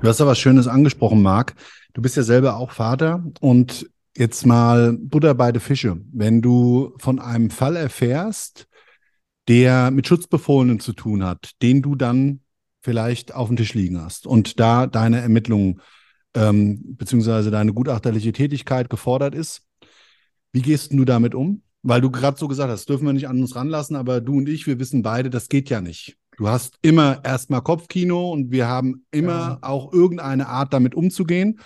Du hast da was Schönes angesprochen, Marc. Du bist ja selber auch Vater und jetzt mal Butter bei den Fische. Wenn du von einem Fall erfährst, der mit Schutzbefohlenen zu tun hat, den du dann vielleicht auf dem Tisch liegen hast und da deine Ermittlungen ähm, beziehungsweise deine gutachterliche Tätigkeit gefordert ist, wie gehst du damit um? Weil du gerade so gesagt hast, dürfen wir nicht an uns ranlassen, aber du und ich, wir wissen beide, das geht ja nicht. Du hast immer erstmal Kopfkino und wir haben immer ja. auch irgendeine Art, damit umzugehen.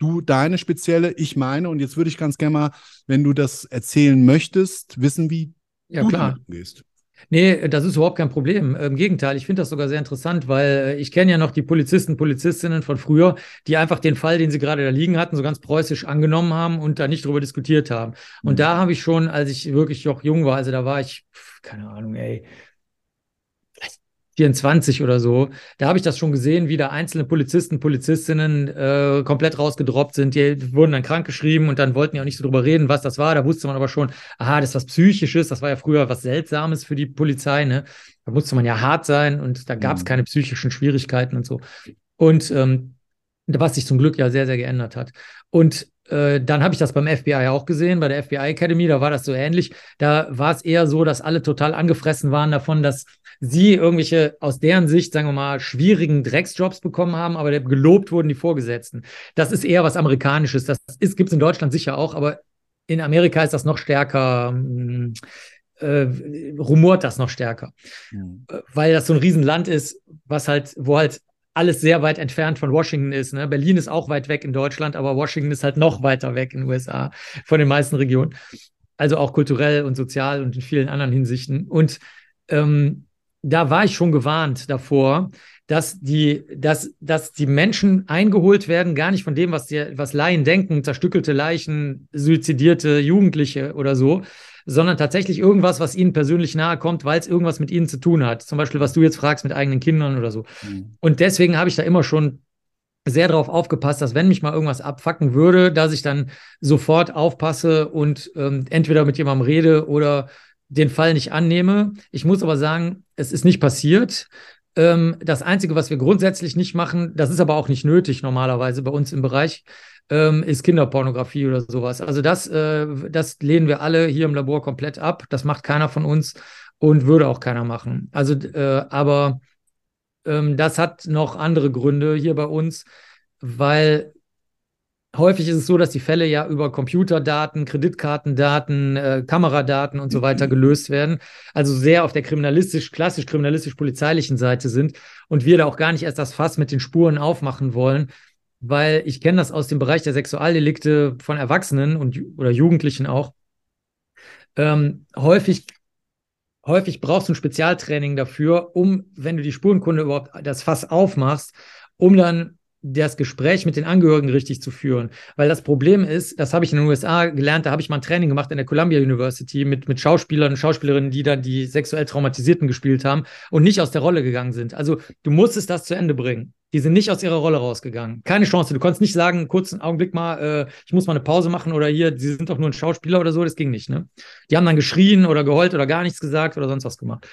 Du deine spezielle, ich meine. Und jetzt würde ich ganz gerne mal, wenn du das erzählen möchtest, wissen, wie ja, du klar. damit umgehst. Nee, das ist überhaupt kein Problem. Im Gegenteil, ich finde das sogar sehr interessant, weil äh, ich kenne ja noch die Polizisten, Polizistinnen von früher, die einfach den Fall, den sie gerade da liegen hatten, so ganz preußisch angenommen haben und da nicht drüber diskutiert haben. Und mhm. da habe ich schon, als ich wirklich noch jung war, also da war ich, keine Ahnung, ey, 24 oder so, da habe ich das schon gesehen, wie da einzelne Polizisten, Polizistinnen äh, komplett rausgedroppt sind. Die wurden dann krankgeschrieben und dann wollten ja auch nicht so drüber reden, was das war. Da wusste man aber schon, aha, das ist was Psychisches, das war ja früher was Seltsames für die Polizei, ne? Da musste man ja hart sein und da gab es mhm. keine psychischen Schwierigkeiten und so. Und ähm, was sich zum Glück ja sehr, sehr geändert hat. Und äh, dann habe ich das beim FBI auch gesehen, bei der FBI Academy, da war das so ähnlich. Da war es eher so, dass alle total angefressen waren davon, dass sie irgendwelche aus deren Sicht, sagen wir mal, schwierigen Drecksjobs bekommen haben, aber gelobt wurden die Vorgesetzten. Das ist eher was Amerikanisches. Das gibt es in Deutschland sicher auch, aber in Amerika ist das noch stärker. Hm, äh, rumort das noch stärker, mhm. weil das so ein Riesenland ist, was halt, wo halt alles sehr weit entfernt von Washington ist. Ne? Berlin ist auch weit weg in Deutschland, aber Washington ist halt noch weiter weg in den USA von den meisten Regionen. Also auch kulturell und sozial und in vielen anderen Hinsichten. Und ähm, da war ich schon gewarnt davor, dass die, dass, dass die Menschen eingeholt werden, gar nicht von dem, was, die, was Laien denken, zerstückelte Leichen, suizidierte Jugendliche oder so, sondern tatsächlich irgendwas, was ihnen persönlich nahe kommt, weil es irgendwas mit ihnen zu tun hat. Zum Beispiel, was du jetzt fragst mit eigenen Kindern oder so. Mhm. Und deswegen habe ich da immer schon sehr darauf aufgepasst, dass wenn mich mal irgendwas abfacken würde, dass ich dann sofort aufpasse und ähm, entweder mit jemandem rede oder den Fall nicht annehme. Ich muss aber sagen, es ist nicht passiert. Ähm, das Einzige, was wir grundsätzlich nicht machen, das ist aber auch nicht nötig normalerweise bei uns im Bereich, ähm, ist Kinderpornografie oder sowas. Also das, äh, das lehnen wir alle hier im Labor komplett ab. Das macht keiner von uns und würde auch keiner machen. Also, äh, aber ähm, das hat noch andere Gründe hier bei uns, weil häufig ist es so, dass die Fälle ja über Computerdaten, Kreditkartendaten, äh, Kameradaten und so weiter mhm. gelöst werden. Also sehr auf der kriminalistisch, klassisch kriminalistisch-polizeilichen Seite sind und wir da auch gar nicht erst das Fass mit den Spuren aufmachen wollen, weil ich kenne das aus dem Bereich der Sexualdelikte von Erwachsenen und oder Jugendlichen auch. Ähm, häufig häufig brauchst du ein Spezialtraining dafür, um, wenn du die Spurenkunde überhaupt das Fass aufmachst, um dann das Gespräch mit den Angehörigen richtig zu führen. Weil das Problem ist, das habe ich in den USA gelernt, da habe ich mal ein Training gemacht in der Columbia University mit, mit Schauspielern und Schauspielerinnen, die dann die sexuell Traumatisierten gespielt haben und nicht aus der Rolle gegangen sind. Also du musstest das zu Ende bringen. Die sind nicht aus ihrer Rolle rausgegangen. Keine Chance. Du konntest nicht sagen, kurzen Augenblick mal, äh, ich muss mal eine Pause machen oder hier, sie sind doch nur ein Schauspieler oder so. Das ging nicht. Ne? Die haben dann geschrien oder geheult oder gar nichts gesagt oder sonst was gemacht.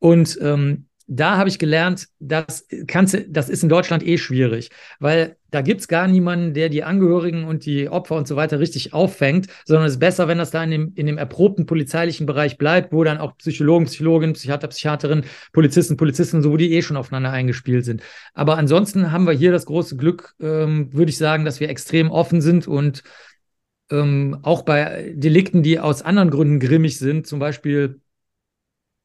Und ähm, da habe ich gelernt, das kannst das ist in Deutschland eh schwierig, weil da gibt es gar niemanden, der die Angehörigen und die Opfer und so weiter richtig auffängt, sondern es ist besser, wenn das da in dem, in dem erprobten polizeilichen Bereich bleibt, wo dann auch Psychologen, Psychologinnen, Psychiater, Psychiaterinnen, Polizisten, Polizisten, so wo die eh schon aufeinander eingespielt sind. Aber ansonsten haben wir hier das große Glück, ähm, würde ich sagen, dass wir extrem offen sind und ähm, auch bei Delikten, die aus anderen Gründen grimmig sind, zum Beispiel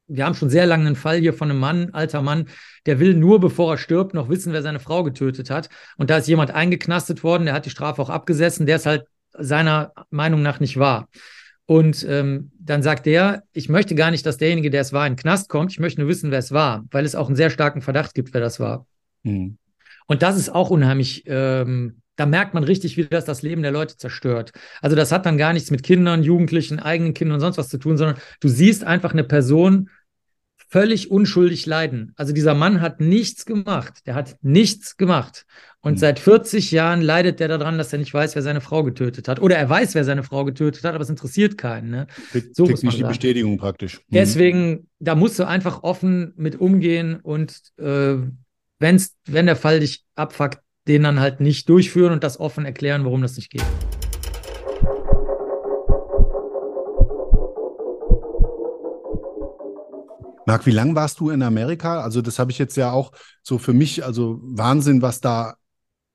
wir haben schon sehr lange einen Fall hier von einem Mann, alter Mann, der will nur, bevor er stirbt, noch wissen, wer seine Frau getötet hat. Und da ist jemand eingeknastet worden, der hat die Strafe auch abgesessen, der ist halt seiner Meinung nach nicht wahr. Und ähm, dann sagt der, ich möchte gar nicht, dass derjenige, der es war, in den Knast kommt. Ich möchte nur wissen, wer es war, weil es auch einen sehr starken Verdacht gibt, wer das war. Mhm. Und das ist auch unheimlich ähm, da merkt man richtig, wie das das Leben der Leute zerstört. Also das hat dann gar nichts mit Kindern, Jugendlichen, eigenen Kindern und sonst was zu tun, sondern du siehst einfach eine Person völlig unschuldig leiden. Also dieser Mann hat nichts gemacht. Der hat nichts gemacht. Und mhm. seit 40 Jahren leidet der daran, dass er nicht weiß, wer seine Frau getötet hat. Oder er weiß, wer seine Frau getötet hat, aber es interessiert keinen. Ne? So muss man nicht die Bestätigung praktisch. Mhm. Deswegen, da musst du einfach offen mit umgehen und äh, wenn's, wenn der Fall dich abfuckt, den dann halt nicht durchführen und das offen erklären, warum das nicht geht. Marc, wie lange warst du in Amerika? Also das habe ich jetzt ja auch so für mich, also Wahnsinn, was da,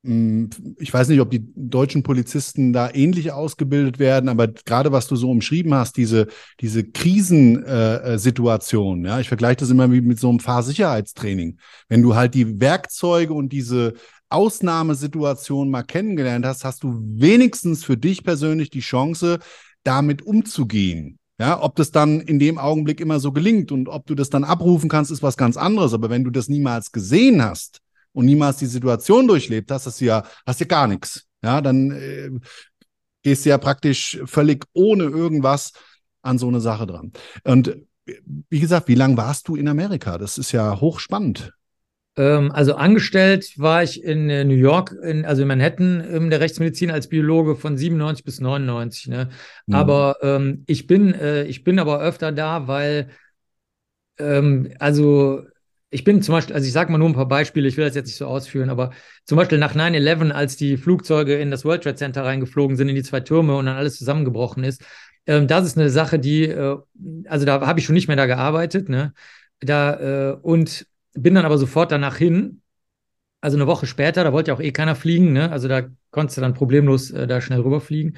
hm, ich weiß nicht, ob die deutschen Polizisten da ähnlich ausgebildet werden, aber gerade was du so umschrieben hast, diese, diese Krisensituation, äh, ja, ich vergleiche das immer mit so einem Fahrsicherheitstraining. Wenn du halt die Werkzeuge und diese Ausnahmesituation mal kennengelernt hast, hast du wenigstens für dich persönlich die Chance, damit umzugehen. Ja, ob das dann in dem Augenblick immer so gelingt und ob du das dann abrufen kannst, ist was ganz anderes. Aber wenn du das niemals gesehen hast und niemals die Situation durchlebt hast, hast du ja, hast ja gar nichts. Ja, dann äh, gehst du ja praktisch völlig ohne irgendwas an so eine Sache dran. Und wie gesagt, wie lange warst du in Amerika? Das ist ja hochspannend. Ähm, also angestellt war ich in äh, New York, in, also in Manhattan in der Rechtsmedizin als Biologe von 97 bis 99. Ne? Mhm. Aber ähm, ich bin, äh, ich bin aber öfter da, weil ähm, also ich bin zum Beispiel, also ich sage mal nur ein paar Beispiele, ich will das jetzt nicht so ausführen, aber zum Beispiel nach 9-11, als die Flugzeuge in das World Trade Center reingeflogen sind, in die zwei Türme und dann alles zusammengebrochen ist, ähm, das ist eine Sache, die, äh, also da habe ich schon nicht mehr da gearbeitet, ne? Da, äh, und bin dann aber sofort danach hin. Also eine Woche später, da wollte ja auch eh keiner fliegen, ne? Also da konntest du dann problemlos äh, da schnell rüberfliegen.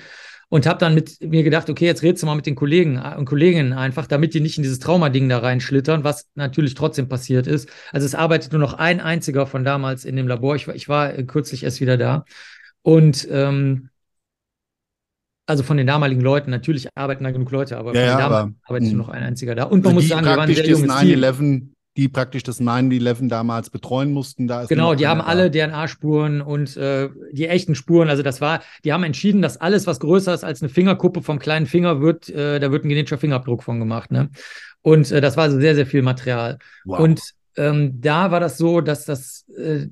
Und habe dann mit mir gedacht, okay, jetzt redest du mal mit den Kollegen äh, und Kolleginnen einfach, damit die nicht in dieses Traumading da reinschlittern, was natürlich trotzdem passiert ist. Also es arbeitet nur noch ein einziger von damals in dem Labor. Ich, ich war äh, kürzlich erst wieder da. Und ähm, also von den damaligen Leuten, natürlich arbeiten da genug Leute, aber ja, von ja, damals arbeitet nur hm. noch ein einziger da. Und man also muss sagen, wir waren ein sehr junges 9 die praktisch das 9-11 damals betreuen mussten. Da genau, die haben alle DNA-Spuren und äh, die echten Spuren. Also das war, die haben entschieden, dass alles, was größer ist als eine Fingerkuppe vom kleinen Finger, wird, äh, da wird ein genetischer Fingerabdruck von gemacht. Ne? Und äh, das war also sehr, sehr viel Material. Wow. Und ähm, da war das so, dass das, äh,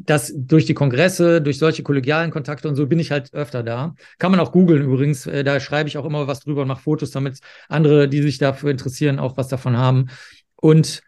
dass durch die Kongresse, durch solche kollegialen Kontakte und so bin ich halt öfter da. Kann man auch googeln übrigens. Äh, da schreibe ich auch immer was drüber und mache Fotos, damit andere, die sich dafür interessieren, auch was davon haben. Und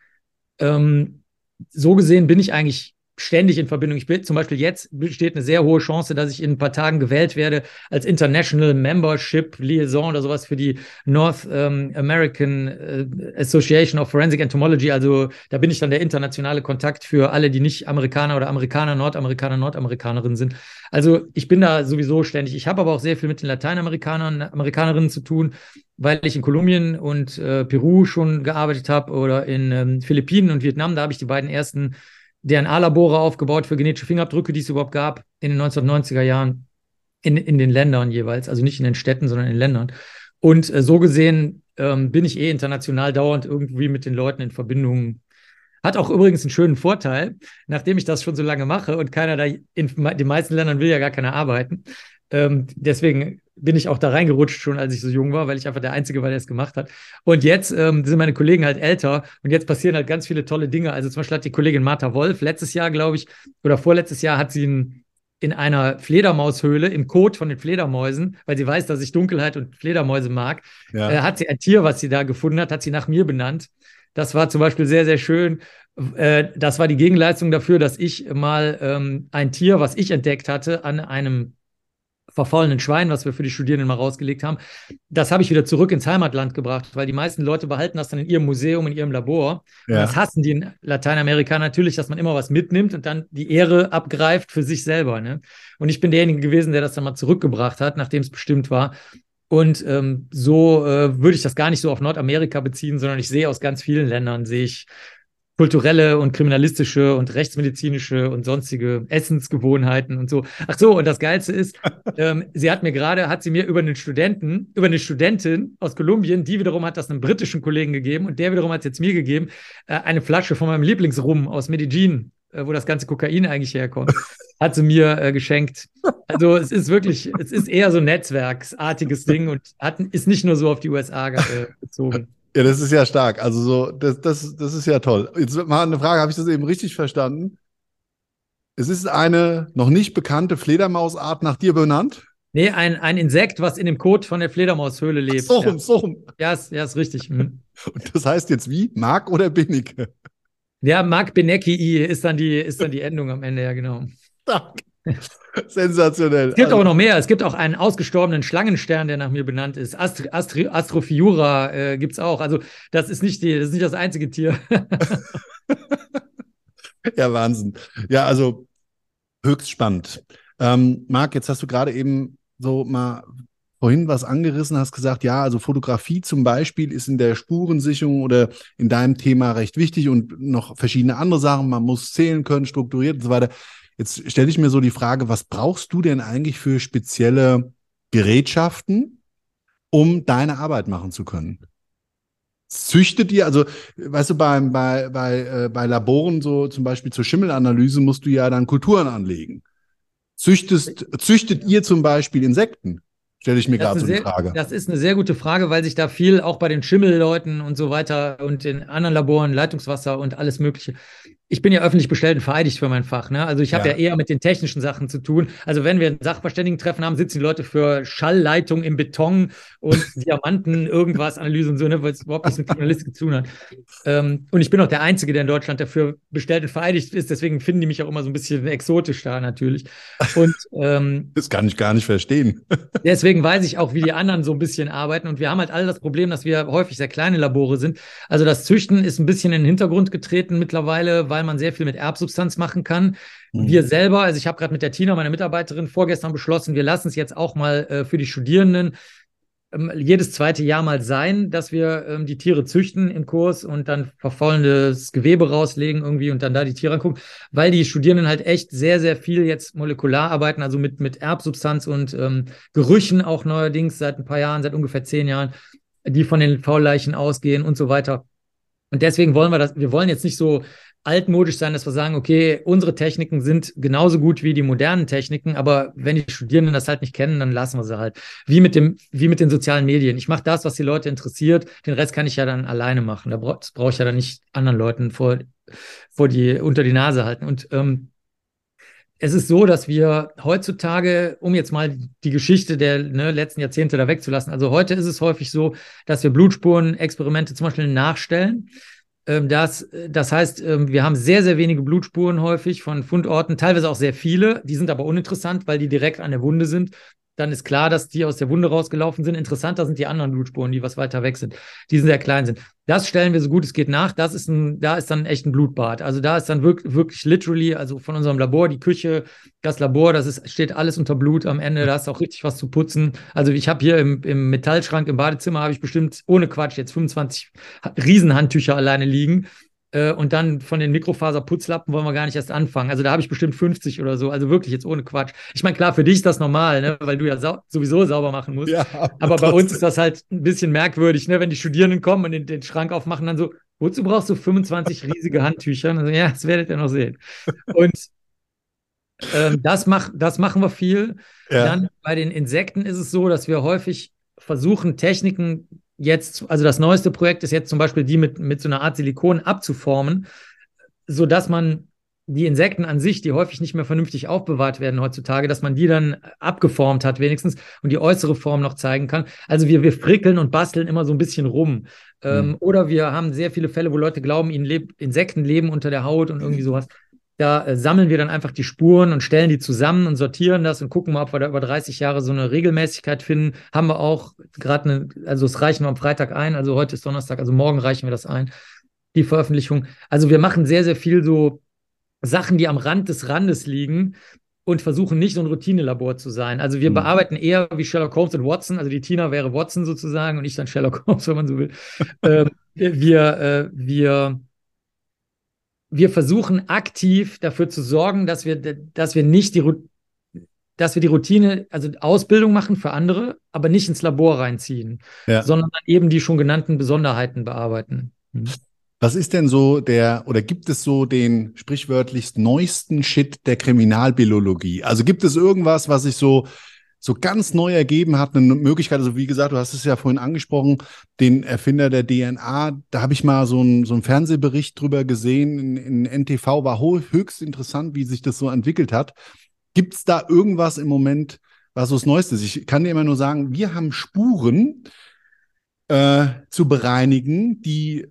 ähm, so gesehen bin ich eigentlich ständig in Verbindung. Ich bin zum Beispiel jetzt besteht eine sehr hohe Chance, dass ich in ein paar Tagen gewählt werde als International Membership Liaison oder sowas für die North ähm, American äh, Association of Forensic Entomology. Also da bin ich dann der internationale Kontakt für alle, die nicht Amerikaner oder Amerikaner, Nordamerikaner, Nordamerikanerinnen sind. Also ich bin da sowieso ständig. Ich habe aber auch sehr viel mit den Lateinamerikanern, Amerikanerinnen zu tun weil ich in Kolumbien und äh, Peru schon gearbeitet habe oder in ähm, Philippinen und Vietnam. Da habe ich die beiden ersten DNA-Labore aufgebaut für genetische Fingerabdrücke, die es überhaupt gab in den 1990er Jahren in, in den Ländern jeweils. Also nicht in den Städten, sondern in den Ländern. Und äh, so gesehen ähm, bin ich eh international dauernd irgendwie mit den Leuten in Verbindung. Hat auch übrigens einen schönen Vorteil, nachdem ich das schon so lange mache und keiner da in den meisten Ländern will ja gar keiner arbeiten. Ähm, deswegen bin ich auch da reingerutscht schon, als ich so jung war, weil ich einfach der Einzige war, der es gemacht hat. Und jetzt ähm, sind meine Kollegen halt älter und jetzt passieren halt ganz viele tolle Dinge. Also zum Beispiel hat die Kollegin Martha Wolf letztes Jahr, glaube ich, oder vorletztes Jahr hat sie in, in einer Fledermaushöhle im Kot von den Fledermäusen, weil sie weiß, dass ich Dunkelheit und Fledermäuse mag, ja. äh, hat sie ein Tier, was sie da gefunden hat, hat sie nach mir benannt. Das war zum Beispiel sehr, sehr schön. Äh, das war die Gegenleistung dafür, dass ich mal ähm, ein Tier, was ich entdeckt hatte, an einem verfaulenen Schwein, was wir für die Studierenden mal rausgelegt haben, das habe ich wieder zurück ins Heimatland gebracht, weil die meisten Leute behalten das dann in ihrem Museum, in ihrem Labor. Ja. Das hassen die in Lateinamerika natürlich, dass man immer was mitnimmt und dann die Ehre abgreift für sich selber. Ne? Und ich bin derjenige gewesen, der das dann mal zurückgebracht hat, nachdem es bestimmt war. Und ähm, so äh, würde ich das gar nicht so auf Nordamerika beziehen, sondern ich sehe aus ganz vielen Ländern, sehe ich kulturelle und kriminalistische und rechtsmedizinische und sonstige Essensgewohnheiten und so. Ach so, und das Geilste ist, ähm, sie hat mir gerade, hat sie mir über einen Studenten, über eine Studentin aus Kolumbien, die wiederum hat das einem britischen Kollegen gegeben und der wiederum hat es jetzt mir gegeben, äh, eine Flasche von meinem Lieblingsrum aus Medellin, äh, wo das ganze Kokain eigentlich herkommt, hat sie mir äh, geschenkt. Also es ist wirklich, es ist eher so ein netzwerksartiges Ding und hat, ist nicht nur so auf die USA äh, bezogen. Ja, das ist ja stark. Also so, das, das, das ist ja toll. Jetzt mal eine Frage, habe ich das eben richtig verstanden? Es ist eine noch nicht bekannte Fledermausart nach dir benannt? Nee, ein, ein Insekt, was in dem Kot von der Fledermaushöhle lebt. Ach so rum, ja. so rum. Ja, ist, ja, ist richtig. Mhm. Und das heißt jetzt wie? Mark oder Binnike? Ja, Mark Benecki ist dann die, ist dann die Endung am Ende, ja, genau. Stark. Sensationell. Es gibt also, aber noch mehr. Es gibt auch einen ausgestorbenen Schlangenstern, der nach mir benannt ist. Astri Astri Astrophiura äh, gibt es auch. Also, das ist nicht, die, das ist nicht das einzige Tier. ja, Wahnsinn. Ja, also höchst spannend. Ähm, Marc, jetzt hast du gerade eben so mal vorhin was angerissen, hast gesagt, ja, also Fotografie zum Beispiel ist in der Spurensicherung oder in deinem Thema recht wichtig und noch verschiedene andere Sachen. Man muss zählen können, strukturiert und so weiter. Jetzt stelle ich mir so die Frage, was brauchst du denn eigentlich für spezielle Gerätschaften, um deine Arbeit machen zu können? Züchtet ihr, also weißt du, bei, bei, bei, äh, bei Laboren, so zum Beispiel zur Schimmelanalyse, musst du ja dann Kulturen anlegen. Züchtest, züchtet ihr zum Beispiel Insekten? Stelle ich mir gerade so die Frage. Das ist eine sehr gute Frage, weil sich da viel auch bei den Schimmelleuten und so weiter und den anderen Laboren, Leitungswasser und alles Mögliche, ich bin ja öffentlich bestellt und vereidigt für mein Fach. Ne? Also ich habe ja. ja. eher mit den technischen Sachen zu tun. Also wenn wir ein Sachverständigentreffen haben, sitzen die Leute für Schallleitung im Beton und Diamanten, irgendwas, Analyse und so, ne, weil es überhaupt nichts mit Journalistik zu tun hat. Ähm, und ich bin auch der Einzige, der in Deutschland dafür bestellt und vereidigt ist. Deswegen finden die mich auch immer so ein bisschen exotisch da natürlich. Und ähm, das kann ich gar nicht verstehen. deswegen weiß ich auch, wie die anderen so ein bisschen arbeiten. Und wir haben halt alle das Problem, dass wir häufig sehr kleine Labore sind. Also das Züchten ist ein bisschen in den Hintergrund getreten mittlerweile, weil weil man sehr viel mit Erbsubstanz machen kann. Mhm. Wir selber, also ich habe gerade mit der Tina, meiner Mitarbeiterin, vorgestern beschlossen, wir lassen es jetzt auch mal äh, für die Studierenden ähm, jedes zweite Jahr mal sein, dass wir ähm, die Tiere züchten im Kurs und dann verfaulendes Gewebe rauslegen irgendwie und dann da die Tiere angucken, weil die Studierenden halt echt sehr, sehr viel jetzt molekular arbeiten, also mit, mit Erbsubstanz und ähm, Gerüchen auch neuerdings seit ein paar Jahren, seit ungefähr zehn Jahren, die von den Faulleichen ausgehen und so weiter. Und deswegen wollen wir das, wir wollen jetzt nicht so altmodisch sein, dass wir sagen, okay, unsere Techniken sind genauso gut wie die modernen Techniken, aber wenn die Studierenden das halt nicht kennen, dann lassen wir sie halt. Wie mit dem, wie mit den sozialen Medien. Ich mache das, was die Leute interessiert, den Rest kann ich ja dann alleine machen. Da brauche brauch ich ja dann nicht anderen Leuten vor, vor die, unter die Nase halten. Und ähm, es ist so, dass wir heutzutage, um jetzt mal die Geschichte der ne, letzten Jahrzehnte da wegzulassen, also heute ist es häufig so, dass wir Blutspurenexperimente zum Beispiel nachstellen. Ähm, das, das heißt, ähm, wir haben sehr, sehr wenige Blutspuren häufig von Fundorten, teilweise auch sehr viele. Die sind aber uninteressant, weil die direkt an der Wunde sind dann ist klar, dass die aus der Wunde rausgelaufen sind. Interessanter sind die anderen Blutspuren, die was weiter weg sind, die sehr klein sind. Das stellen wir so gut es geht nach. Das ist ein, da ist dann echt ein Blutbad. Also da ist dann wirklich, wirklich literally, also von unserem Labor, die Küche, das Labor, das ist, steht alles unter Blut am Ende. Da ist auch richtig was zu putzen. Also ich habe hier im, im Metallschrank im Badezimmer habe ich bestimmt ohne Quatsch jetzt 25 Riesenhandtücher alleine liegen äh, und dann von den Mikrofaserputzlappen wollen wir gar nicht erst anfangen. Also da habe ich bestimmt 50 oder so. Also wirklich jetzt ohne Quatsch. Ich meine, klar, für dich ist das normal, ne? weil du ja sau sowieso sauber machen musst. Ja, aber bei uns ist das halt ein bisschen merkwürdig, ne? wenn die Studierenden kommen und den, den Schrank aufmachen, dann so, wozu brauchst du 25 riesige Handtücher? Also, ja, das werdet ihr noch sehen. Und ähm, das, mach, das machen wir viel. Ja. Dann bei den Insekten ist es so, dass wir häufig versuchen, Techniken jetzt, also das neueste Projekt ist jetzt zum Beispiel die mit, mit so einer Art Silikon abzuformen, sodass man die Insekten an sich, die häufig nicht mehr vernünftig aufbewahrt werden heutzutage, dass man die dann abgeformt hat wenigstens und die äußere Form noch zeigen kann. Also wir, wir frickeln und basteln immer so ein bisschen rum. Ähm, mhm. Oder wir haben sehr viele Fälle, wo Leute glauben, ihnen leb Insekten leben unter der Haut und irgendwie sowas. Da äh, sammeln wir dann einfach die Spuren und stellen die zusammen und sortieren das und gucken mal, ob wir da über 30 Jahre so eine Regelmäßigkeit finden. Haben wir auch gerade eine, also es reichen wir am Freitag ein, also heute ist Donnerstag, also morgen reichen wir das ein, die Veröffentlichung. Also wir machen sehr, sehr viel so Sachen, die am Rand des Randes liegen und versuchen nicht so ein Routinelabor zu sein. Also wir mhm. bearbeiten eher wie Sherlock Holmes und Watson, also die Tina wäre Watson sozusagen und ich dann Sherlock Holmes, wenn man so will. ähm, wir, äh, wir, wir versuchen aktiv dafür zu sorgen, dass wir, dass wir nicht die dass wir die Routine, also Ausbildung machen für andere, aber nicht ins Labor reinziehen, ja. sondern eben die schon genannten Besonderheiten bearbeiten. Mhm. Was ist denn so der, oder gibt es so den sprichwörtlichst neuesten Shit der Kriminalbiologie? Also gibt es irgendwas, was sich so, so ganz neu ergeben hat, eine Möglichkeit, also wie gesagt, du hast es ja vorhin angesprochen, den Erfinder der DNA, da habe ich mal so einen so einen Fernsehbericht drüber gesehen, in, in NTV war höchst interessant, wie sich das so entwickelt hat. Gibt es da irgendwas im Moment, was so das Neueste ist? Ich kann dir immer nur sagen, wir haben Spuren äh, zu bereinigen, die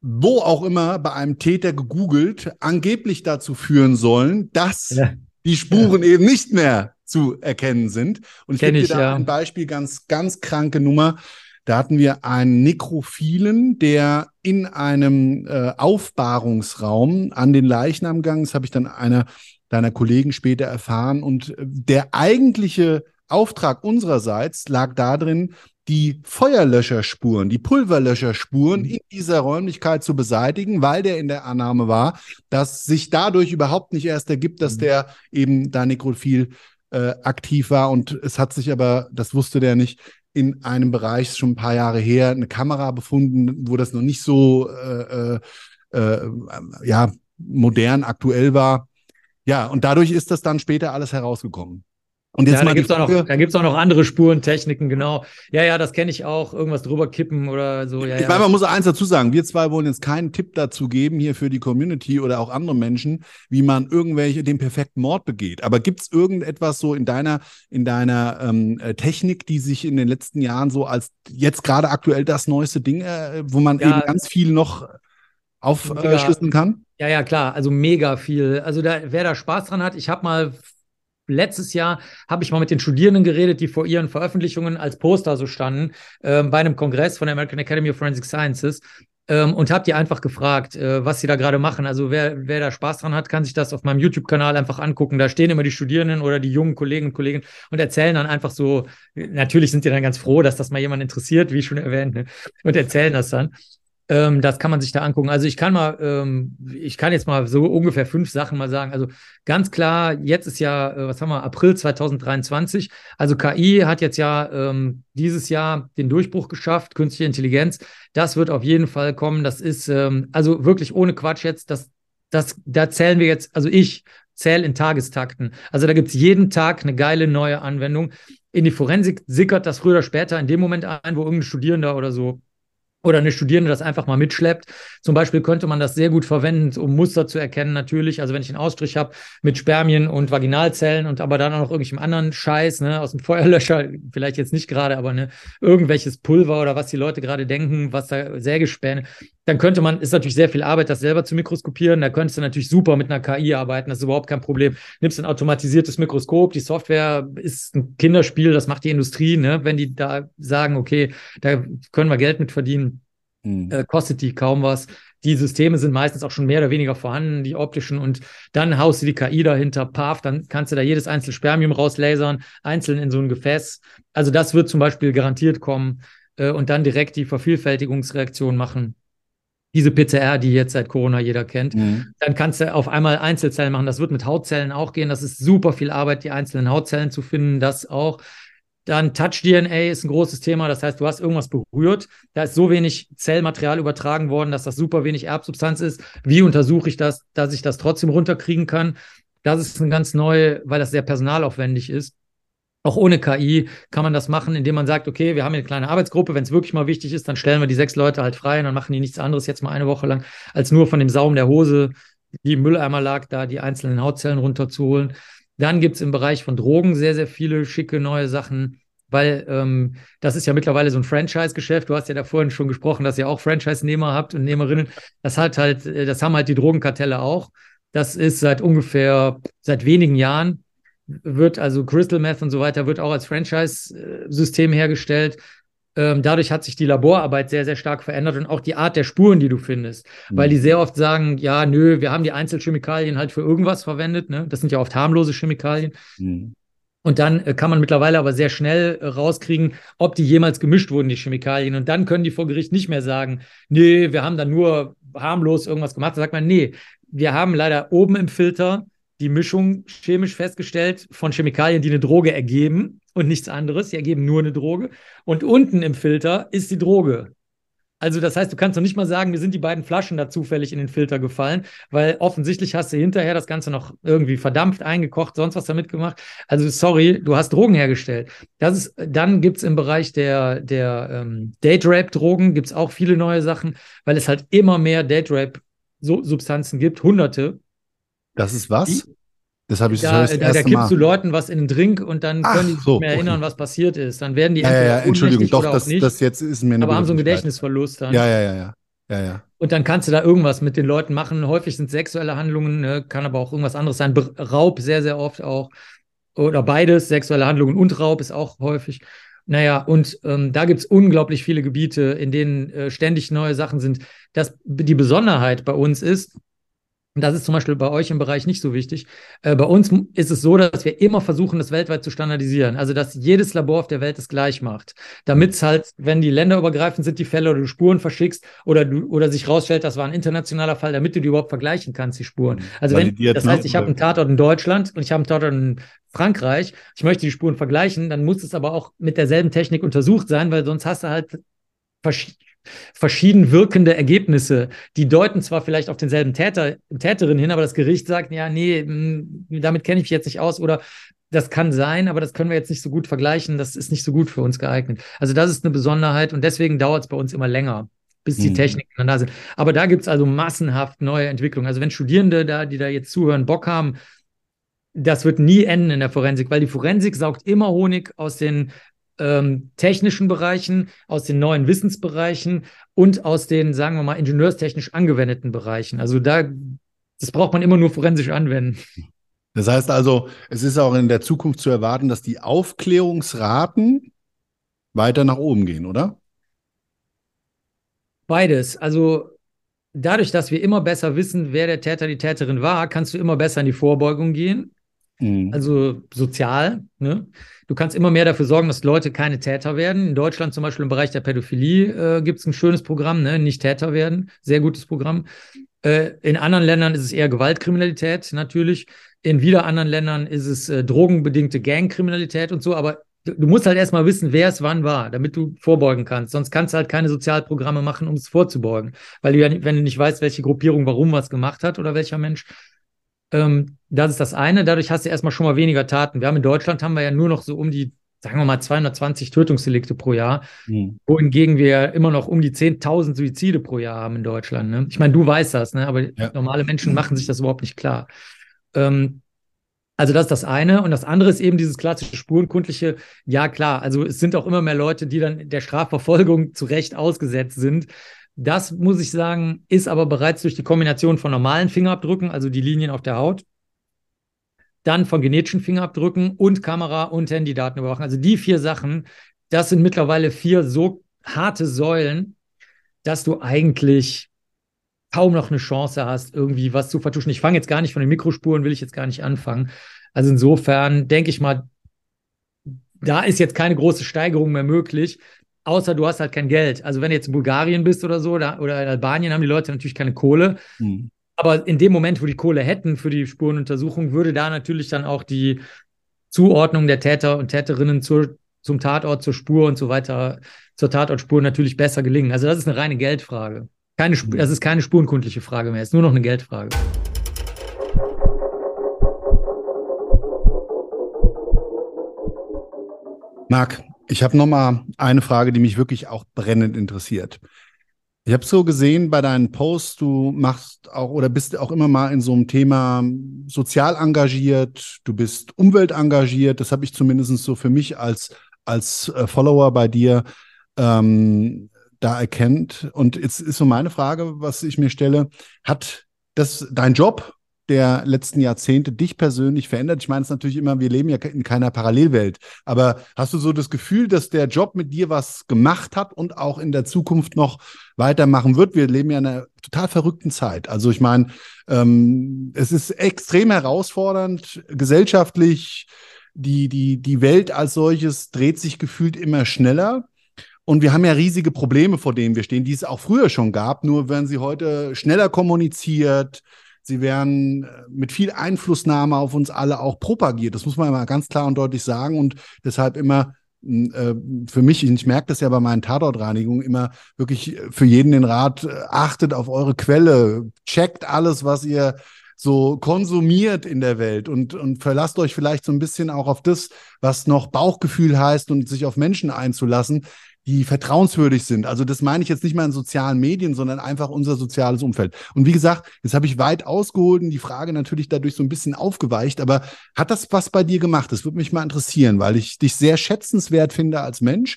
wo auch immer bei einem Täter gegoogelt, angeblich dazu führen sollen, dass ja. die Spuren ja. eben nicht mehr zu erkennen sind. Und ich gebe dir da ja. ein Beispiel, ganz, ganz kranke Nummer. Da hatten wir einen Nekrophilen, der in einem äh, Aufbahrungsraum an den Leichnam gegangen Das habe ich dann einer deiner Kollegen später erfahren. Und der eigentliche Auftrag unsererseits lag darin, die Feuerlöscherspuren, die Pulverlöscherspuren mhm. in dieser Räumlichkeit zu beseitigen, weil der in der Annahme war, dass sich dadurch überhaupt nicht erst ergibt, dass mhm. der eben da nekrophil äh, aktiv war. Und es hat sich aber, das wusste der nicht, in einem Bereich schon ein paar Jahre her eine Kamera befunden, wo das noch nicht so äh, äh, äh ja modern aktuell war. Ja, und dadurch ist das dann später alles herausgekommen. Und jetzt ja, da gibt es auch, noch, auch andere Spurentechniken, genau. Ja, ja, das kenne ich auch. Irgendwas drüber kippen oder so. Ja, ich ja. meine, man muss eins dazu sagen. Wir zwei wollen jetzt keinen Tipp dazu geben, hier für die Community oder auch andere Menschen, wie man irgendwelche den perfekten Mord begeht. Aber gibt es irgendetwas so in deiner, in deiner ähm, äh, Technik, die sich in den letzten Jahren so als jetzt gerade aktuell das neueste Ding, äh, wo man ja, eben ganz viel noch aufschlüsseln kann? Ja, ja, klar. Also mega viel. Also da, wer da Spaß dran hat, ich habe mal letztes Jahr habe ich mal mit den Studierenden geredet, die vor ihren Veröffentlichungen als Poster so standen, äh, bei einem Kongress von der American Academy of Forensic Sciences. Ähm, und habe die einfach gefragt, äh, was sie da gerade machen. Also wer, wer da Spaß dran hat, kann sich das auf meinem YouTube-Kanal einfach angucken. Da stehen immer die Studierenden oder die jungen Kollegen und Kolleginnen und erzählen dann einfach so, natürlich sind die dann ganz froh, dass das mal jemand interessiert, wie schon erwähnt, ne? und erzählen das dann. Ähm, das kann man sich da angucken. Also ich kann mal, ähm, ich kann jetzt mal so ungefähr fünf Sachen mal sagen. Also ganz klar, jetzt ist ja, äh, was haben wir, April 2023. Also KI hat jetzt ja ähm, dieses Jahr den Durchbruch geschafft, künstliche Intelligenz. Das wird auf jeden Fall kommen. Das ist ähm, also wirklich ohne Quatsch jetzt, das, das, da zählen wir jetzt, also ich zähle in Tagestakten. Also da gibt es jeden Tag eine geile neue Anwendung. In die Forensik sickert das früher oder später in dem Moment ein, wo irgendein Studierender oder so oder eine Studierende das einfach mal mitschleppt. Zum Beispiel könnte man das sehr gut verwenden, um Muster zu erkennen, natürlich. Also wenn ich einen Ausstrich habe mit Spermien und Vaginalzellen und aber dann auch noch irgendwelchen anderen Scheiß, ne, aus dem Feuerlöscher, vielleicht jetzt nicht gerade, aber ne, irgendwelches Pulver oder was die Leute gerade denken, was da Sägespäne, dann könnte man, ist natürlich sehr viel Arbeit, das selber zu mikroskopieren. Da könntest du natürlich super mit einer KI arbeiten, das ist überhaupt kein Problem. Nimmst ein automatisiertes Mikroskop, die Software ist ein Kinderspiel, das macht die Industrie, ne? wenn die da sagen, okay, da können wir Geld mit verdienen, mhm. äh, kostet die kaum was. Die Systeme sind meistens auch schon mehr oder weniger vorhanden, die optischen, und dann haust du die KI dahinter, paf, dann kannst du da jedes einzelne Spermium rauslasern, einzeln in so ein Gefäß. Also das wird zum Beispiel garantiert kommen äh, und dann direkt die Vervielfältigungsreaktion machen diese PCR, die jetzt seit Corona jeder kennt. Mhm. Dann kannst du auf einmal Einzelzellen machen. Das wird mit Hautzellen auch gehen. Das ist super viel Arbeit, die einzelnen Hautzellen zu finden. Das auch. Dann Touch-DNA ist ein großes Thema. Das heißt, du hast irgendwas berührt. Da ist so wenig Zellmaterial übertragen worden, dass das super wenig Erbsubstanz ist. Wie untersuche ich das, dass ich das trotzdem runterkriegen kann? Das ist ein ganz neu, weil das sehr personalaufwendig ist. Auch ohne KI kann man das machen, indem man sagt, okay, wir haben eine kleine Arbeitsgruppe, wenn es wirklich mal wichtig ist, dann stellen wir die sechs Leute halt frei und dann machen die nichts anderes jetzt mal eine Woche lang, als nur von dem Saum der Hose die im Mülleimer lag, da die einzelnen Hautzellen runterzuholen. Dann gibt es im Bereich von Drogen sehr, sehr viele schicke neue Sachen, weil ähm, das ist ja mittlerweile so ein Franchise-Geschäft. Du hast ja da vorhin schon gesprochen, dass ihr auch Franchise-Nehmer habt und Nehmerinnen. Das hat halt, äh, das haben halt die Drogenkartelle auch. Das ist seit ungefähr, seit wenigen Jahren wird also Crystal Meth und so weiter wird auch als Franchise-System hergestellt. Ähm, dadurch hat sich die Laborarbeit sehr, sehr stark verändert und auch die Art der Spuren, die du findest. Mhm. Weil die sehr oft sagen, ja, nö, wir haben die Einzelchemikalien halt für irgendwas verwendet. Ne? Das sind ja oft harmlose Chemikalien. Mhm. Und dann äh, kann man mittlerweile aber sehr schnell äh, rauskriegen, ob die jemals gemischt wurden, die Chemikalien. Und dann können die vor Gericht nicht mehr sagen, nee, wir haben da nur harmlos irgendwas gemacht. Da sagt man, nee, wir haben leider oben im Filter die Mischung chemisch festgestellt von Chemikalien, die eine Droge ergeben und nichts anderes. Die ergeben nur eine Droge. Und unten im Filter ist die Droge. Also das heißt, du kannst noch nicht mal sagen, mir sind die beiden Flaschen da zufällig in den Filter gefallen, weil offensichtlich hast du hinterher das Ganze noch irgendwie verdampft, eingekocht, sonst was damit gemacht. Also sorry, du hast Drogen hergestellt. Das ist, dann gibt es im Bereich der, der ähm, Date-Rape-Drogen gibt es auch viele neue Sachen, weil es halt immer mehr Date-Rape-Substanzen gibt, hunderte. Das ist was? Die, das habe ich da, das da, da kippst du Leuten was in den Drink und dann Ach, können die sich so, mehr erinnern, okay. was passiert ist. Dann werden die ja, ja, ja Entschuldigung, doch, das, nicht, das jetzt ist mir eine Aber haben so einen Gedächtnisverlust dann. Ja, ja, ja, ja. Ja, ja. Und dann kannst du da irgendwas mit den Leuten machen. Häufig sind sexuelle Handlungen, ne? kann aber auch irgendwas anderes sein. Raub sehr, sehr oft auch. Oder beides, sexuelle Handlungen und Raub ist auch häufig. Naja, und ähm, da gibt es unglaublich viele Gebiete, in denen äh, ständig neue Sachen sind. Das, die Besonderheit bei uns ist, und das ist zum Beispiel bei euch im Bereich nicht so wichtig. Äh, bei uns ist es so, dass wir immer versuchen, das weltweit zu standardisieren. Also, dass jedes Labor auf der Welt es gleich macht. Damit es halt, wenn die länderübergreifend sind, die Fälle oder du Spuren verschickst oder du, oder sich rausstellt, das war ein internationaler Fall, damit du die überhaupt vergleichen kannst, die Spuren. Also, wenn, das heißt, ich habe einen Tatort in Deutschland und ich habe einen Tatort in Frankreich. Ich möchte die Spuren vergleichen, dann muss es aber auch mit derselben Technik untersucht sein, weil sonst hast du halt verschieden wirkende Ergebnisse. Die deuten zwar vielleicht auf denselben Täter, Täterin hin, aber das Gericht sagt, ja, nee, hm, damit kenne ich mich jetzt nicht aus oder das kann sein, aber das können wir jetzt nicht so gut vergleichen. Das ist nicht so gut für uns geeignet. Also das ist eine Besonderheit und deswegen dauert es bei uns immer länger, bis die mhm. Techniken dann da sind. Aber da gibt es also massenhaft neue Entwicklungen. Also wenn Studierende da, die da jetzt zuhören, Bock haben, das wird nie enden in der Forensik, weil die Forensik saugt immer Honig aus den ähm, technischen Bereichen, aus den neuen Wissensbereichen und aus den, sagen wir mal, ingenieurstechnisch angewendeten Bereichen. Also da, das braucht man immer nur forensisch anwenden. Das heißt also, es ist auch in der Zukunft zu erwarten, dass die Aufklärungsraten weiter nach oben gehen, oder? Beides. Also dadurch, dass wir immer besser wissen, wer der Täter, die Täterin war, kannst du immer besser in die Vorbeugung gehen. Mhm. Also sozial. Ne? Du kannst immer mehr dafür sorgen, dass Leute keine Täter werden. In Deutschland zum Beispiel im Bereich der Pädophilie äh, gibt es ein schönes Programm, ne? nicht Täter werden. Sehr gutes Programm. Äh, in anderen Ländern ist es eher Gewaltkriminalität natürlich. In wieder anderen Ländern ist es äh, drogenbedingte Gangkriminalität und so. Aber du, du musst halt erstmal wissen, wer es wann war, damit du vorbeugen kannst. Sonst kannst du halt keine Sozialprogramme machen, um es vorzubeugen. Weil du ja, wenn du nicht weißt, welche Gruppierung warum was gemacht hat oder welcher Mensch, ähm, das ist das eine. Dadurch hast du erstmal schon mal weniger Taten. Wir haben in Deutschland haben wir ja nur noch so um die, sagen wir mal, 220 Tötungsdelikte pro Jahr, mhm. wohingegen wir immer noch um die 10.000 Suizide pro Jahr haben in Deutschland. Ne? Ich meine, du weißt das, ne? aber ja. normale Menschen machen sich das überhaupt nicht klar. Ähm, also das ist das eine. Und das andere ist eben dieses klassische spurenkundliche. Ja, klar. Also es sind auch immer mehr Leute, die dann der Strafverfolgung zu Recht ausgesetzt sind. Das muss ich sagen, ist aber bereits durch die Kombination von normalen Fingerabdrücken, also die Linien auf der Haut, dann von genetischen Fingerabdrücken und Kamera und Handydaten überwachen. Also die vier Sachen, das sind mittlerweile vier so harte Säulen, dass du eigentlich kaum noch eine Chance hast, irgendwie was zu vertuschen. Ich fange jetzt gar nicht von den Mikrospuren, will ich jetzt gar nicht anfangen. Also insofern denke ich mal, da ist jetzt keine große Steigerung mehr möglich außer du hast halt kein Geld. Also wenn du jetzt in Bulgarien bist oder so, oder, oder in Albanien haben die Leute natürlich keine Kohle. Mhm. Aber in dem Moment, wo die Kohle hätten für die Spurenuntersuchung, würde da natürlich dann auch die Zuordnung der Täter und Täterinnen zur, zum Tatort, zur Spur und so weiter, zur Tatortspur natürlich besser gelingen. Also das ist eine reine Geldfrage. Keine, mhm. Das ist keine spurenkundliche Frage mehr, es ist nur noch eine Geldfrage. Marc, ich habe noch mal eine Frage, die mich wirklich auch brennend interessiert. Ich habe so gesehen bei deinen Posts, du machst auch oder bist auch immer mal in so einem Thema sozial engagiert, du bist umweltengagiert. Das habe ich zumindest so für mich als, als äh, Follower bei dir ähm, da erkennt. Und jetzt ist so meine Frage, was ich mir stelle, hat das dein Job der letzten Jahrzehnte dich persönlich verändert? Ich meine es natürlich immer, wir leben ja in keiner Parallelwelt, aber hast du so das Gefühl, dass der Job mit dir was gemacht hat und auch in der Zukunft noch weitermachen wird? Wir leben ja in einer total verrückten Zeit. Also ich meine, ähm, es ist extrem herausfordernd, gesellschaftlich, die, die, die Welt als solches dreht sich gefühlt immer schneller. Und wir haben ja riesige Probleme, vor denen wir stehen, die es auch früher schon gab. Nur werden sie heute schneller kommuniziert, Sie werden äh, mit viel Einflussnahme auf uns alle auch propagiert. Das muss man immer ganz klar und deutlich sagen. Und deshalb immer hm, äh, für mich, ich merke das ja bei meinen Tatortreinigungen, immer wirklich für jeden den Rat, äh, achtet auf eure Quelle, checkt alles, was ihr so konsumiert in der Welt und, und verlasst euch vielleicht so ein bisschen auch auf das, was noch Bauchgefühl heißt und sich auf Menschen einzulassen die vertrauenswürdig sind. Also das meine ich jetzt nicht mal in sozialen Medien, sondern einfach unser soziales Umfeld. Und wie gesagt, jetzt habe ich weit ausgeholt und die Frage natürlich dadurch so ein bisschen aufgeweicht, aber hat das was bei dir gemacht? Das würde mich mal interessieren, weil ich dich sehr schätzenswert finde als Mensch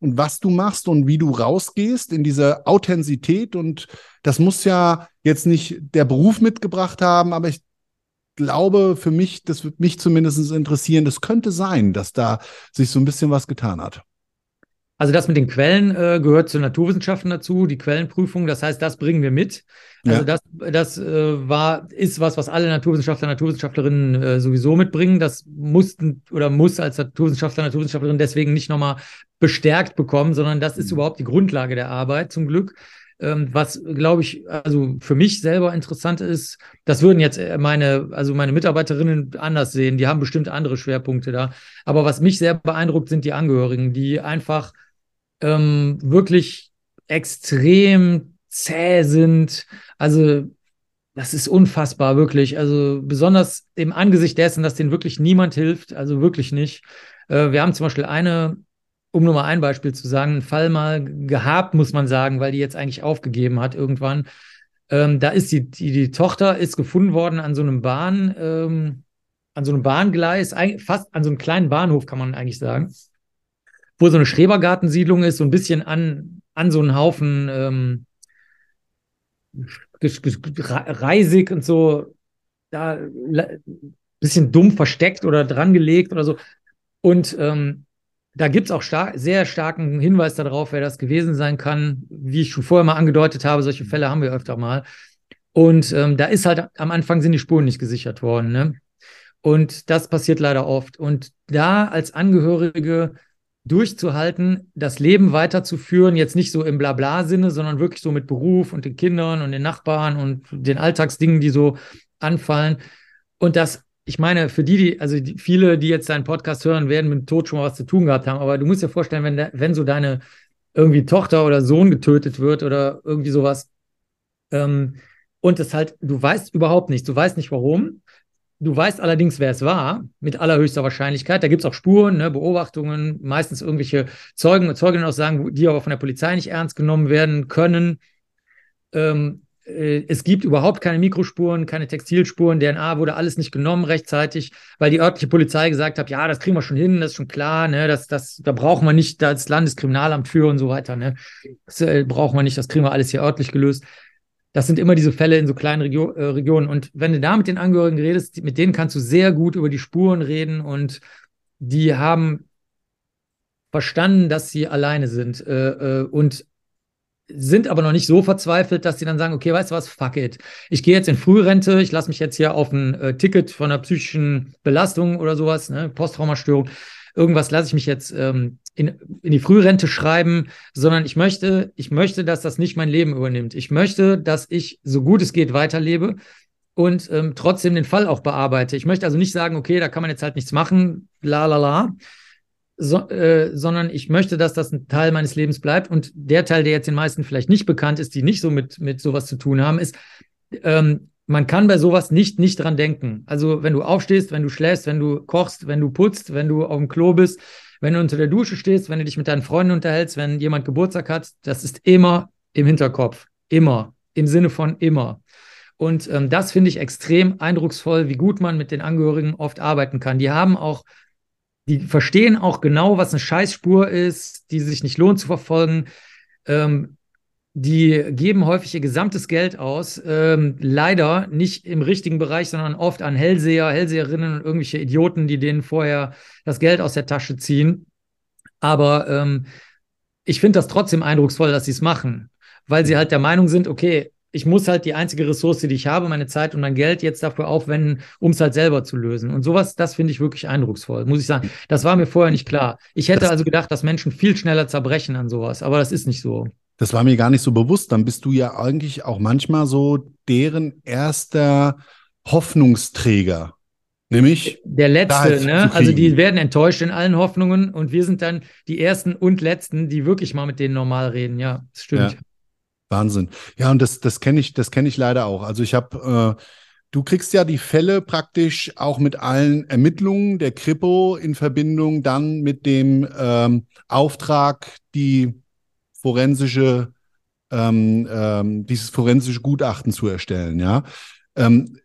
und was du machst und wie du rausgehst in diese Authentizität und das muss ja jetzt nicht der Beruf mitgebracht haben, aber ich glaube für mich, das wird mich zumindest interessieren, das könnte sein, dass da sich so ein bisschen was getan hat. Also das mit den Quellen äh, gehört zu Naturwissenschaften dazu, die Quellenprüfung. Das heißt, das bringen wir mit. Also ja. das, das äh, war, ist was, was alle Naturwissenschaftler, Naturwissenschaftlerinnen äh, sowieso mitbringen. Das mussten oder muss als Naturwissenschaftler, Naturwissenschaftlerin deswegen nicht nochmal bestärkt bekommen, sondern das ist mhm. überhaupt die Grundlage der Arbeit zum Glück. Ähm, was, glaube ich, also für mich selber interessant ist, das würden jetzt äh, meine, also meine Mitarbeiterinnen anders sehen. Die haben bestimmt andere Schwerpunkte da. Aber was mich sehr beeindruckt, sind die Angehörigen, die einfach ähm, wirklich extrem zäh sind. Also das ist unfassbar, wirklich. Also besonders im Angesicht dessen, dass denen wirklich niemand hilft, also wirklich nicht. Äh, wir haben zum Beispiel eine, um nur mal ein Beispiel zu sagen, einen Fall mal gehabt, muss man sagen, weil die jetzt eigentlich aufgegeben hat irgendwann. Ähm, da ist die, die, die Tochter ist gefunden worden an so einem Bahn, ähm, an so einem Bahngleis, fast an so einem kleinen Bahnhof, kann man eigentlich sagen wo so eine Schrebergartensiedlung ist, so ein bisschen an, an so einen Haufen ähm, Reisig und so, da bisschen dumm versteckt oder drangelegt oder so. Und ähm, da gibt es auch star sehr starken Hinweis darauf, wer das gewesen sein kann. Wie ich schon vorher mal angedeutet habe, solche Fälle haben wir öfter mal. Und ähm, da ist halt am Anfang sind die Spuren nicht gesichert worden. Ne? Und das passiert leider oft. Und da als Angehörige durchzuhalten, das Leben weiterzuführen, jetzt nicht so im Blabla-Sinne, sondern wirklich so mit Beruf und den Kindern und den Nachbarn und den Alltagsdingen, die so anfallen. Und das, ich meine, für die, die, also die, viele, die jetzt deinen Podcast hören, werden mit dem Tod schon mal was zu tun gehabt haben. Aber du musst dir vorstellen, wenn, wenn so deine irgendwie Tochter oder Sohn getötet wird oder irgendwie sowas, ähm, und es halt, du weißt überhaupt nicht, du weißt nicht warum, Du weißt allerdings, wer es war, mit allerhöchster Wahrscheinlichkeit. Da gibt es auch Spuren, ne, Beobachtungen, meistens irgendwelche Zeugen und Zeuginnenaussagen, die aber von der Polizei nicht ernst genommen werden können. Ähm, äh, es gibt überhaupt keine Mikrospuren, keine Textilspuren, DNA wurde alles nicht genommen rechtzeitig, weil die örtliche Polizei gesagt hat, ja, das kriegen wir schon hin, das ist schon klar, ne, das, das, da brauchen wir nicht das Landeskriminalamt für und so weiter, ne. Das äh, brauchen wir nicht, das kriegen wir alles hier örtlich gelöst. Das sind immer diese Fälle in so kleinen Regio äh, Regionen. Und wenn du da mit den Angehörigen redest, mit denen kannst du sehr gut über die Spuren reden und die haben verstanden, dass sie alleine sind äh, äh, und sind aber noch nicht so verzweifelt, dass sie dann sagen, okay, weißt du was, fuck it. Ich gehe jetzt in Frührente, ich lasse mich jetzt hier auf ein äh, Ticket von einer psychischen Belastung oder sowas, ne, Posttraumastörung, irgendwas lasse ich mich jetzt ähm, in, in die Frührente schreiben, sondern ich möchte, ich möchte, dass das nicht mein Leben übernimmt. Ich möchte, dass ich so gut es geht weiterlebe und ähm, trotzdem den Fall auch bearbeite. Ich möchte also nicht sagen, okay, da kann man jetzt halt nichts machen, la la la, äh, sondern ich möchte, dass das ein Teil meines Lebens bleibt. Und der Teil, der jetzt den meisten vielleicht nicht bekannt ist, die nicht so mit, mit sowas zu tun haben, ist, ähm, man kann bei sowas nicht nicht dran denken. Also wenn du aufstehst, wenn du schläfst, wenn du kochst, wenn du putzt, wenn du auf dem Klo bist, wenn du unter der Dusche stehst, wenn du dich mit deinen Freunden unterhältst, wenn jemand Geburtstag hat, das ist immer im Hinterkopf. Immer. Im Sinne von immer. Und ähm, das finde ich extrem eindrucksvoll, wie gut man mit den Angehörigen oft arbeiten kann. Die haben auch, die verstehen auch genau, was eine Scheißspur ist, die sich nicht lohnt zu verfolgen. Ähm, die geben häufig ihr gesamtes Geld aus, ähm, leider nicht im richtigen Bereich, sondern oft an Hellseher, Hellseherinnen und irgendwelche Idioten, die denen vorher das Geld aus der Tasche ziehen. Aber ähm, ich finde das trotzdem eindrucksvoll, dass sie es machen, weil sie halt der Meinung sind, okay, ich muss halt die einzige Ressource, die ich habe, meine Zeit und mein Geld jetzt dafür aufwenden, um es halt selber zu lösen. Und sowas, das finde ich wirklich eindrucksvoll, muss ich sagen. Das war mir vorher nicht klar. Ich hätte also gedacht, dass Menschen viel schneller zerbrechen an sowas, aber das ist nicht so. Das war mir gar nicht so bewusst. Dann bist du ja eigentlich auch manchmal so deren erster Hoffnungsträger. Nämlich der letzte, ne? Also die werden enttäuscht in allen Hoffnungen und wir sind dann die ersten und letzten, die wirklich mal mit denen normal reden. Ja, das stimmt. Ja. Wahnsinn. Ja, und das, das kenne ich, das kenne ich leider auch. Also ich habe, äh, du kriegst ja die Fälle praktisch auch mit allen Ermittlungen der Kripo in Verbindung dann mit dem ähm, Auftrag, die forensische, ähm, ähm, dieses forensische Gutachten zu erstellen, ja. Ähm,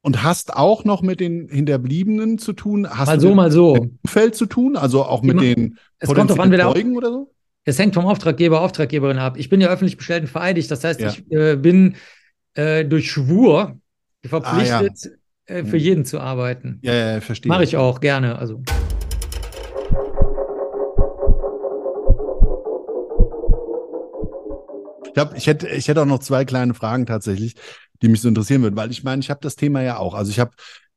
und hast auch noch mit den Hinterbliebenen zu tun? Hast mal so, mal so. Feld zu tun, also auch mit Immer, den wer Zeugen oder so? Es hängt vom Auftraggeber, Auftraggeberin ab. Ich bin ja öffentlich bestellt und vereidigt. Das heißt, ja. ich äh, bin äh, durch Schwur verpflichtet, ah, ja. äh, für hm. jeden zu arbeiten. Ja, ja, verstehe. Mache ich auch gerne. Also. Ich, hab, ich, hätte, ich hätte auch noch zwei kleine Fragen tatsächlich, die mich so interessieren würden, weil ich meine, ich habe das Thema ja auch. Also ich habe,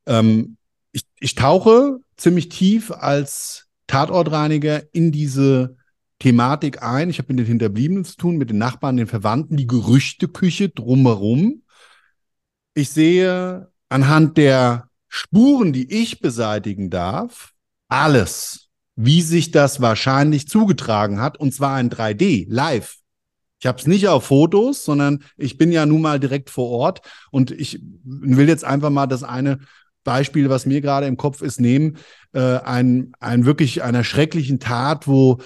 ähm, ich, ich tauche ziemlich tief als Tatortreiniger in diese Thematik ein. Ich habe mit den Hinterbliebenen zu tun, mit den Nachbarn, den Verwandten, die Gerüchteküche drumherum. Ich sehe anhand der Spuren, die ich beseitigen darf, alles, wie sich das wahrscheinlich zugetragen hat, und zwar in 3D, live. Ich habe es nicht auf Fotos, sondern ich bin ja nun mal direkt vor Ort und ich will jetzt einfach mal das eine Beispiel, was mir gerade im Kopf ist, nehmen. Äh, ein, ein wirklich einer schrecklichen Tat, wo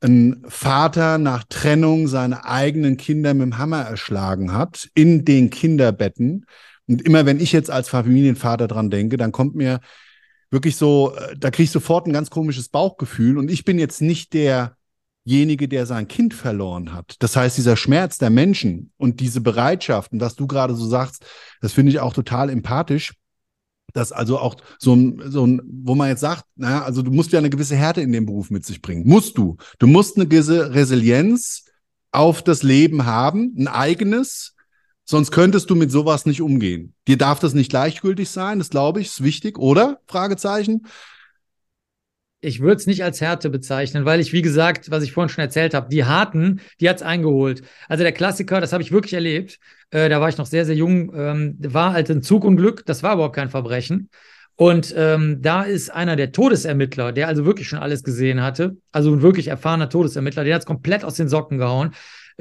ein Vater nach Trennung seine eigenen Kinder mit dem Hammer erschlagen hat in den Kinderbetten. Und immer wenn ich jetzt als Familienvater dran denke, dann kommt mir wirklich so, äh, da kriege ich sofort ein ganz komisches Bauchgefühl. Und ich bin jetzt nicht der derjenige, der sein Kind verloren hat. Das heißt, dieser Schmerz der Menschen und diese Bereitschaft, und was du gerade so sagst, das finde ich auch total empathisch, dass also auch so ein, so ein, wo man jetzt sagt, naja, also du musst ja eine gewisse Härte in dem Beruf mit sich bringen. Musst du. Du musst eine gewisse Resilienz auf das Leben haben, ein eigenes, sonst könntest du mit sowas nicht umgehen. Dir darf das nicht gleichgültig sein, das glaube ich, ist wichtig, oder? Fragezeichen ich würde es nicht als Härte bezeichnen, weil ich, wie gesagt, was ich vorhin schon erzählt habe, die Harten, die hat es eingeholt. Also der Klassiker, das habe ich wirklich erlebt, äh, da war ich noch sehr, sehr jung, ähm, war halt ein Zugunglück, das war überhaupt kein Verbrechen. Und ähm, da ist einer der Todesermittler, der also wirklich schon alles gesehen hatte, also ein wirklich erfahrener Todesermittler, der hat es komplett aus den Socken gehauen.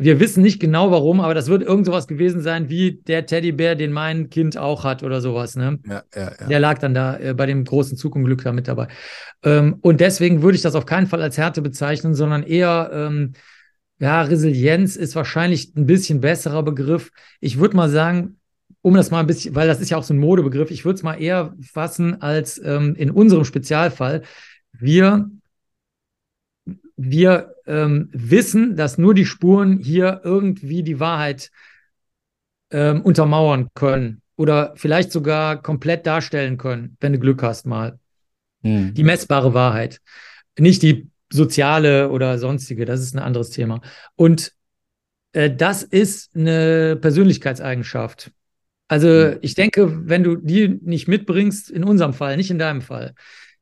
Wir wissen nicht genau warum, aber das wird irgend sowas gewesen sein, wie der Teddybär, den mein Kind auch hat oder sowas. Ne? Ja, ja, ja. Der lag dann da äh, bei dem großen Zugunglück da mit dabei. Ähm, und deswegen würde ich das auf keinen Fall als Härte bezeichnen, sondern eher, ähm, ja, Resilienz ist wahrscheinlich ein bisschen besserer Begriff. Ich würde mal sagen, um das mal ein bisschen, weil das ist ja auch so ein Modebegriff, ich würde es mal eher fassen als ähm, in unserem Spezialfall. Wir wir ähm, wissen, dass nur die Spuren hier irgendwie die Wahrheit ähm, untermauern können oder vielleicht sogar komplett darstellen können, wenn du Glück hast mal. Hm. Die messbare Wahrheit. Nicht die soziale oder sonstige, das ist ein anderes Thema. Und äh, das ist eine Persönlichkeitseigenschaft. Also hm. ich denke, wenn du die nicht mitbringst, in unserem Fall, nicht in deinem Fall,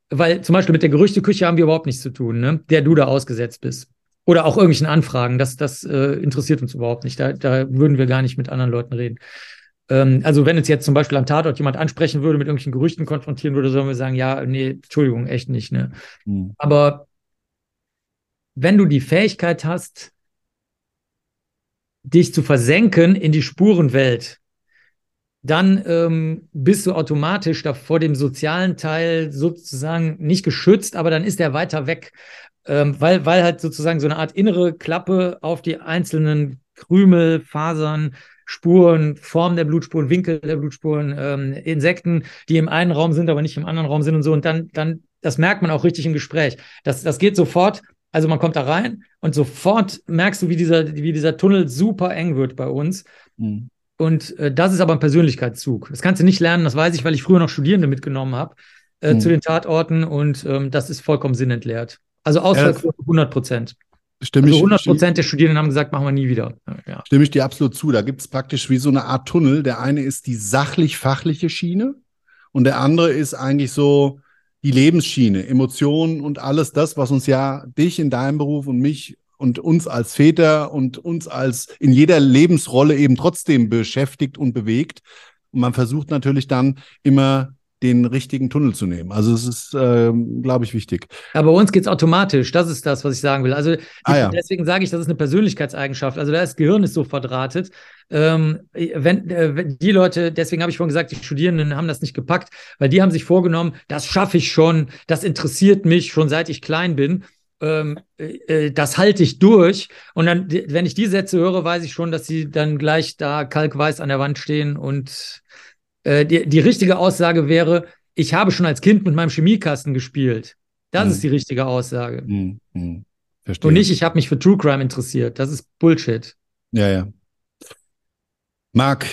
weil zum Beispiel mit der Gerüchteküche haben wir überhaupt nichts zu tun, ne? der du da ausgesetzt bist. Oder auch irgendwelchen Anfragen, das, das äh, interessiert uns überhaupt nicht. Da, da würden wir gar nicht mit anderen Leuten reden. Ähm, also wenn uns jetzt zum Beispiel am Tatort jemand ansprechen würde, mit irgendwelchen Gerüchten konfrontieren würde, sollen wir sagen, ja, nee, Entschuldigung, echt nicht. Ne? Mhm. Aber wenn du die Fähigkeit hast, dich zu versenken in die Spurenwelt, dann ähm, bist du automatisch da vor dem sozialen Teil sozusagen nicht geschützt, aber dann ist er weiter weg, ähm, weil, weil halt sozusagen so eine Art innere Klappe auf die einzelnen Krümel, Fasern, Spuren, Form der Blutspuren, Winkel der Blutspuren, ähm, Insekten, die im einen Raum sind, aber nicht im anderen Raum sind und so. Und dann, dann, das merkt man auch richtig im Gespräch. Das, das geht sofort. Also man kommt da rein und sofort merkst du, wie dieser, wie dieser Tunnel super eng wird bei uns. Mhm. Und äh, das ist aber ein Persönlichkeitszug. Das kannst du nicht lernen, das weiß ich, weil ich früher noch Studierende mitgenommen habe äh, mhm. zu den Tatorten und ähm, das ist vollkommen sinnentleert. Also Ausfallquote ja, 100 Prozent. Stimme also 100 Prozent der Studierenden haben gesagt, machen wir nie wieder. Ja. Stimme ich dir absolut zu. Da gibt es praktisch wie so eine Art Tunnel. Der eine ist die sachlich-fachliche Schiene und der andere ist eigentlich so die Lebensschiene, Emotionen und alles das, was uns ja dich in deinem Beruf und mich und uns als Väter und uns als in jeder Lebensrolle eben trotzdem beschäftigt und bewegt. Und man versucht natürlich dann immer den richtigen Tunnel zu nehmen. Also es ist, äh, glaube ich, wichtig. Aber bei uns geht es automatisch. Das ist das, was ich sagen will. Also ah, ja. deswegen sage ich, das ist eine Persönlichkeitseigenschaft. Also das Gehirn ist so verdrahtet. Ähm, wenn, äh, wenn die Leute, deswegen habe ich vorhin gesagt, die Studierenden haben das nicht gepackt, weil die haben sich vorgenommen, das schaffe ich schon, das interessiert mich schon seit ich klein bin. Ähm, äh, äh das halte ich durch. Und dann, wenn ich die Sätze höre, weiß ich schon, dass sie dann gleich da kalkweiß an der Wand stehen und äh, die, die richtige Aussage wäre, ich habe schon als Kind mit meinem Chemiekasten gespielt. Das hm. ist die richtige Aussage. Hm, hm. Und nicht, ich habe mich für True Crime interessiert. Das ist Bullshit. Ja, ja. Marc,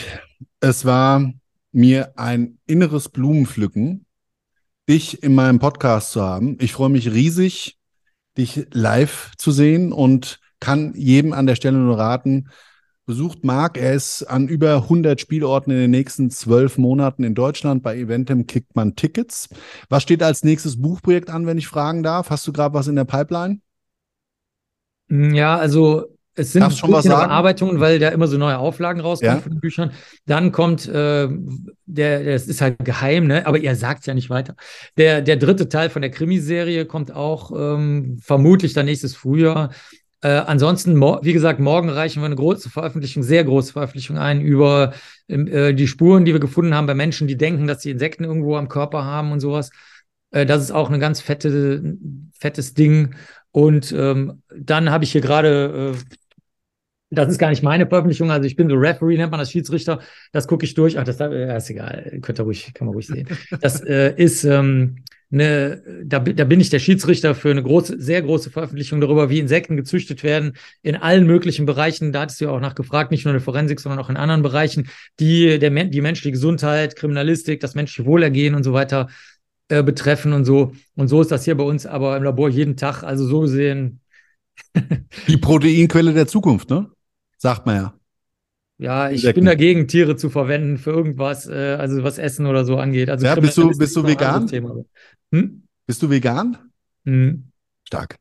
es war mir ein inneres Blumenpflücken, dich in meinem Podcast zu haben. Ich freue mich riesig, dich live zu sehen und kann jedem an der Stelle nur raten, besucht Marc. Er ist an über 100 Spielorten in den nächsten zwölf Monaten in Deutschland. Bei Eventem kickt man Tickets. Was steht als nächstes Buchprojekt an, wenn ich fragen darf? Hast du gerade was in der Pipeline? Ja, also es sind schon was Bearbeitungen, weil da immer so neue Auflagen rauskommen ja. von den Büchern. Dann kommt äh, der, das ist halt geheim, ne? Aber ihr sagt ja nicht weiter. Der, der dritte Teil von der Krimiserie kommt auch ähm, vermutlich dann nächstes Frühjahr. Äh, ansonsten, wie gesagt, morgen reichen wir eine große Veröffentlichung, sehr große Veröffentlichung ein über ähm, äh, die Spuren, die wir gefunden haben bei Menschen, die denken, dass sie Insekten irgendwo am Körper haben und sowas. Äh, das ist auch ein ganz fette, fettes Ding. Und ähm, dann habe ich hier gerade äh, das ist gar nicht meine Veröffentlichung, also ich bin so Referee, nennt man das Schiedsrichter, das gucke ich durch. Ach, das äh, ist egal, könnt ihr ruhig, kann man ruhig sehen. Das äh, ist ähm, eine, da, da bin ich der Schiedsrichter für eine große, sehr große Veröffentlichung darüber, wie Insekten gezüchtet werden in allen möglichen Bereichen. Da hattest du ja auch nachgefragt, nicht nur in der Forensik, sondern auch in anderen Bereichen, die der, die menschliche Gesundheit, Kriminalistik, das menschliche Wohlergehen und so weiter äh, betreffen und so. Und so ist das hier bei uns aber im Labor jeden Tag. Also so gesehen. die Proteinquelle der Zukunft, ne? Sagt man ja. Ja, ich Insekten. bin dagegen, Tiere zu verwenden für irgendwas, äh, also was Essen oder so angeht. Also ja, bist du, bist du vegan? Hm? Bist du vegan? Hm. Stark.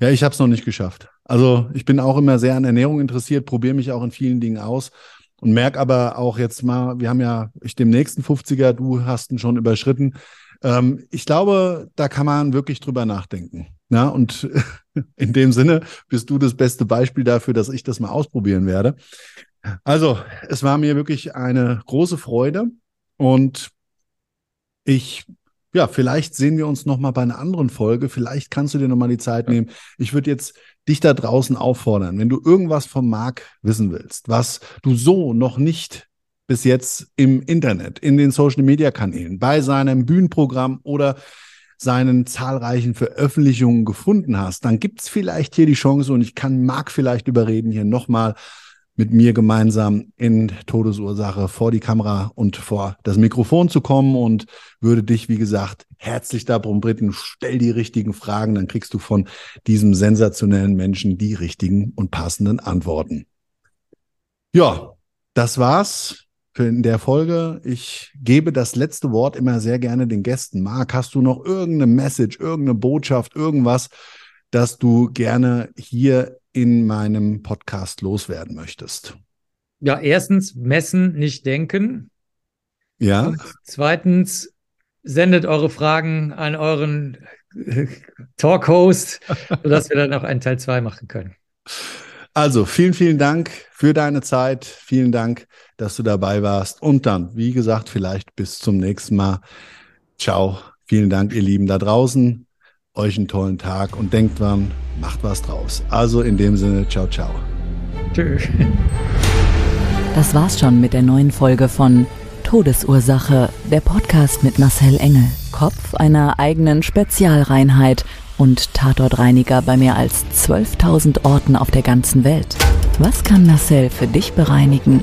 Ja, ich habe es noch nicht geschafft. Also ich bin auch immer sehr an Ernährung interessiert, probiere mich auch in vielen Dingen aus und merke aber auch jetzt mal, wir haben ja, ich dem nächsten 50er, du hast ihn schon überschritten. Ähm, ich glaube, da kann man wirklich drüber nachdenken. Ja, und in dem Sinne bist du das beste Beispiel dafür, dass ich das mal ausprobieren werde. Also, es war mir wirklich eine große Freude und ich ja, vielleicht sehen wir uns noch mal bei einer anderen Folge. Vielleicht kannst du dir noch mal die Zeit nehmen. Ich würde jetzt dich da draußen auffordern, wenn du irgendwas vom Marc wissen willst, was du so noch nicht bis jetzt im Internet, in den Social Media Kanälen, bei seinem Bühnenprogramm oder seinen zahlreichen Veröffentlichungen gefunden hast, dann gibt es vielleicht hier die Chance und ich kann Marc vielleicht überreden, hier nochmal mit mir gemeinsam in Todesursache vor die Kamera und vor das Mikrofon zu kommen und würde dich, wie gesagt, herzlich darum bitten, stell die richtigen Fragen, dann kriegst du von diesem sensationellen Menschen die richtigen und passenden Antworten. Ja, das war's in der Folge. Ich gebe das letzte Wort immer sehr gerne den Gästen. Marc, hast du noch irgendeine Message, irgendeine Botschaft, irgendwas, das du gerne hier in meinem Podcast loswerden möchtest? Ja, erstens messen, nicht denken. Ja. Und zweitens sendet eure Fragen an euren Talk-Host, sodass wir dann auch einen Teil 2 machen können. Also vielen, vielen Dank für deine Zeit. Vielen Dank, dass du dabei warst. Und dann, wie gesagt, vielleicht bis zum nächsten Mal. Ciao. Vielen Dank, ihr Lieben da draußen. Euch einen tollen Tag und denkt dran, macht was draus. Also in dem Sinne, ciao, ciao. Tschüss. Das war's schon mit der neuen Folge von Todesursache, der Podcast mit Marcel Engel, Kopf einer eigenen Spezialreinheit und Tatortreiniger bei mehr als 12.000 Orten auf der ganzen Welt. Was kann Marcel für dich bereinigen?